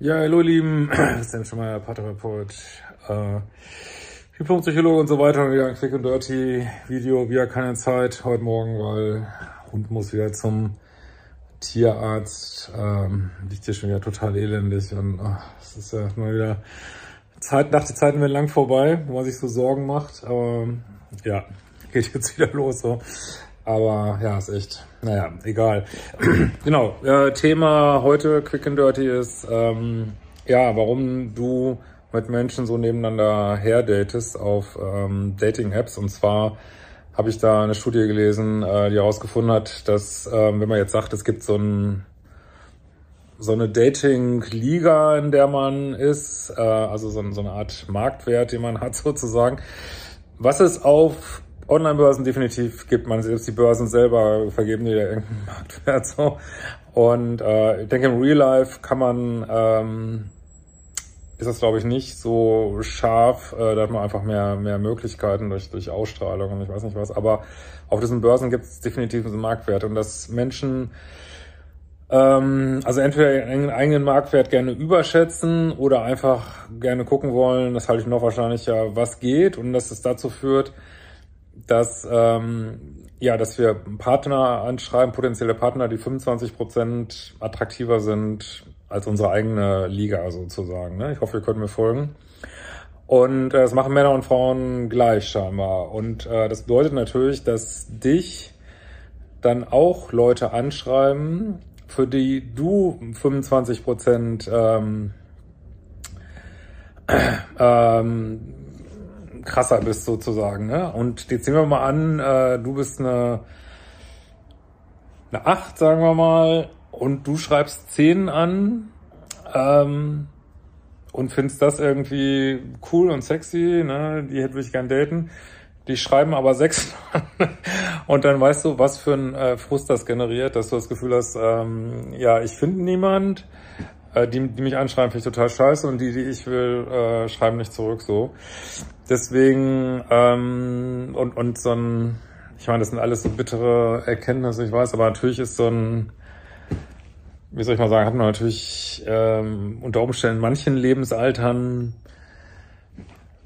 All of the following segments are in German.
Ja, hallo ihr Lieben, das ist schon mal Paartherapeut, äh, Diplompsychologe und so weiter. Wieder ein Quick and Dirty Video, wieder keine Zeit heute Morgen, weil Hund muss wieder zum Tierarzt. Ähm, liegt hier schon wieder total elendig und es ist ja mal wieder Zeit, nach die Zeiten werden lang vorbei, wo man sich so Sorgen macht. Aber ja, geht jetzt wieder los so. Aber ja, ist echt, naja, egal. genau, äh, Thema heute Quick and Dirty ist, ähm, ja, warum du mit Menschen so nebeneinander herdatest auf ähm, Dating-Apps. Und zwar habe ich da eine Studie gelesen, äh, die herausgefunden hat, dass, ähm, wenn man jetzt sagt, es gibt so ein so eine Dating-Liga, in der man ist, äh, also so, so eine Art Marktwert, den man hat sozusagen, was es auf Online-Börsen definitiv gibt man selbst die Börsen selber vergeben dir irgendeinen Marktwert so. Und äh, ich denke im Real Life kann man ähm, ist das glaube ich nicht so scharf, äh, da hat man einfach mehr mehr Möglichkeiten durch durch Ausstrahlung und ich weiß nicht was. Aber auf diesen Börsen gibt es definitiv einen Marktwert und dass Menschen ähm, also entweder ihren eigenen Marktwert gerne überschätzen oder einfach gerne gucken wollen, das halte ich noch wahrscheinlicher, was geht und dass es dazu führt, dass, ähm, ja, dass wir Partner anschreiben, potenzielle Partner, die 25 Prozent attraktiver sind als unsere eigene Liga sozusagen. Ne? Ich hoffe, ihr könnt mir folgen. Und äh, das machen Männer und Frauen gleich scheinbar. Und äh, das bedeutet natürlich, dass dich dann auch Leute anschreiben, für die du 25 Prozent ähm, ähm, krasser bist sozusagen. Ne? Und jetzt nehmen wir mal an, äh, du bist eine, eine 8, sagen wir mal, und du schreibst 10 an ähm, und findest das irgendwie cool und sexy, ne? die hätte ich gern daten. Die schreiben aber sechs und dann weißt du, was für ein äh, Frust das generiert, dass du das Gefühl hast, ähm, ja, ich finde niemand, äh, die, die mich anschreiben, finde ich total scheiße und die, die ich will, äh, schreiben nicht zurück so. Deswegen, ähm, und, und so ein, ich meine, das sind alles so bittere Erkenntnisse, ich weiß, aber natürlich ist so ein, wie soll ich mal sagen, hat man natürlich ähm, unter Umständen in manchen Lebensaltern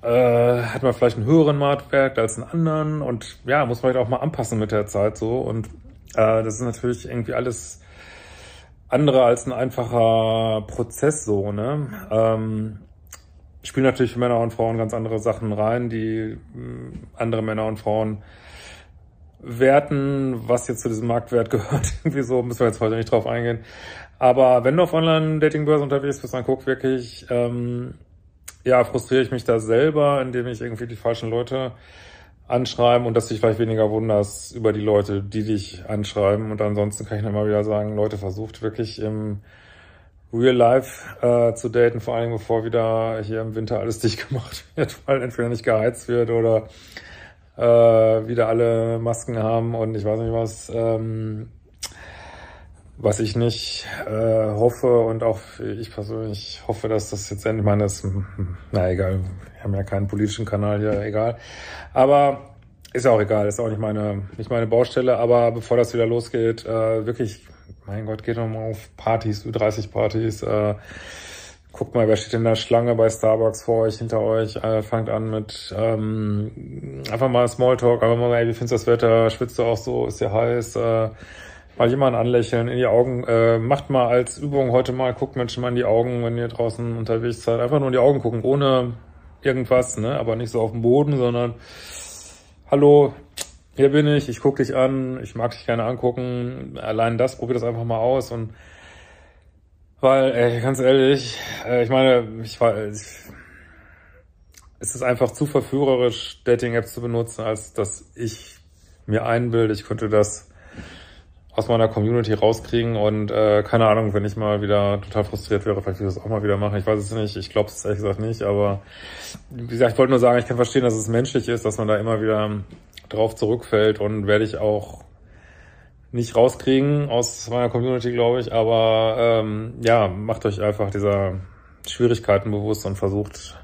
äh, hat man vielleicht einen höheren Marktwert als einen anderen und ja, muss man halt auch mal anpassen mit der Zeit so und äh, das ist natürlich irgendwie alles andere als ein einfacher Prozess so, ne? Ähm, spielen natürlich Männer und Frauen ganz andere Sachen rein, die hm, andere Männer und Frauen werten, was jetzt zu diesem Marktwert gehört. Irgendwie so müssen wir jetzt heute nicht drauf eingehen. Aber wenn du auf Online-Dating-Börsen unterwegs bist, dann guck wirklich, ähm, ja, frustriere ich mich da selber, indem ich irgendwie die falschen Leute anschreiben und dass dich vielleicht weniger wunderst über die Leute, die dich anschreiben. Und ansonsten kann ich dann mal wieder sagen, Leute, versucht wirklich im Real Life äh, zu daten, vor allem bevor wieder hier im Winter alles dicht gemacht wird, weil entweder nicht geheizt wird oder äh, wieder alle Masken haben und ich weiß nicht was. Ähm, was ich nicht äh, hoffe und auch ich persönlich hoffe, dass das jetzt endlich mal ist, na egal, wir haben ja keinen politischen Kanal hier, egal. Aber ist auch egal, ist auch nicht meine, nicht meine Baustelle. Aber bevor das wieder losgeht, äh, wirklich, mein Gott, geht doch mal auf Partys, U30-Partys. Äh, guckt mal, wer steht in der Schlange bei Starbucks vor euch, hinter euch. Äh, fangt an mit ähm, einfach mal Smalltalk, einfach mal, ey, wie findest du das Wetter? Schwitzt du auch so? Ist dir heiß? Äh, mal jemanden anlächeln, in die Augen, äh, macht mal als Übung heute mal, guckt Menschen mal in die Augen, wenn ihr draußen unterwegs seid. Einfach nur in die Augen gucken, ohne irgendwas, ne? Aber nicht so auf dem Boden, sondern hallo, hier bin ich, ich gucke dich an, ich mag dich gerne angucken. Allein das, probier das einfach mal aus und weil, ey, ganz ehrlich, äh, ich meine, ich war, ich, es ist einfach zu verführerisch, Dating-Apps zu benutzen, als dass ich mir einbilde, ich könnte das aus meiner Community rauskriegen und äh, keine Ahnung, wenn ich mal wieder total frustriert wäre, vielleicht würde ich das auch mal wieder machen. Ich weiß es nicht, ich glaube es ehrlich gesagt nicht, aber wie gesagt, ich wollte nur sagen, ich kann verstehen, dass es menschlich ist, dass man da immer wieder drauf zurückfällt und werde ich auch nicht rauskriegen aus meiner Community, glaube ich, aber ähm, ja, macht euch einfach dieser Schwierigkeiten bewusst und versucht,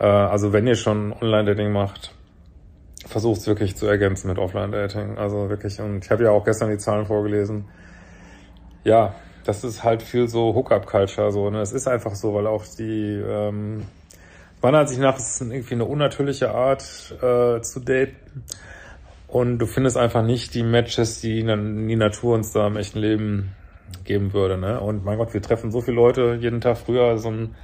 äh, also wenn ihr schon Online-Dating macht, versuche es wirklich zu ergänzen mit Offline-Dating. Also wirklich, und ich habe ja auch gestern die Zahlen vorgelesen. Ja, das ist halt viel so Hookup-Culture, so, ne? Es ist einfach so, weil auch die, ähm, meiner Ansicht nach ist es irgendwie eine unnatürliche Art äh, zu daten. Und du findest einfach nicht die Matches, die die Natur uns da im echten Leben geben würde. Ne? Und mein Gott, wir treffen so viele Leute jeden Tag. Früher so ein,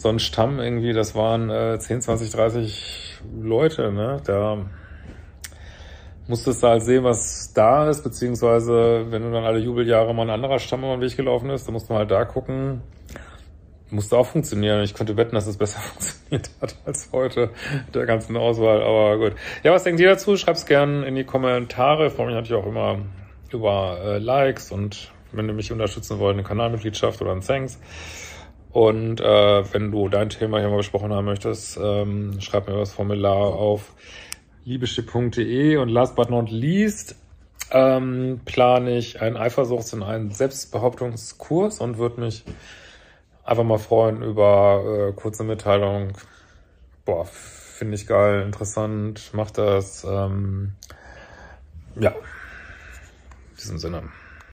so ein Stamm irgendwie, das waren äh, 10, 20, 30 Leute. Ne? Da musstest du halt sehen, was da ist, beziehungsweise wenn du dann alle Jubeljahre mal ein anderer Stamm über den Weg gelaufen ist, dann musst du halt da gucken, musste auch funktionieren. Ich könnte wetten, dass es besser funktioniert hat als heute der ganzen Auswahl. Aber gut. Ja, was denkt ihr dazu? Schreibt's gerne in die Kommentare. Ich freue mich natürlich auch immer über äh, Likes und wenn du mich unterstützen wollt, eine Kanalmitgliedschaft oder ein Thanks. Und äh, wenn du dein Thema hier mal besprochen haben möchtest, ähm, schreib mir das Formular auf liebeschipp.de und last but not least ähm, plane ich einen Eifersuchts- und einen Selbstbehauptungskurs und würde mich einfach mal freuen über äh, kurze Mitteilung. Boah, finde ich geil, interessant, mach das. Ähm, ja, in diesem Sinne.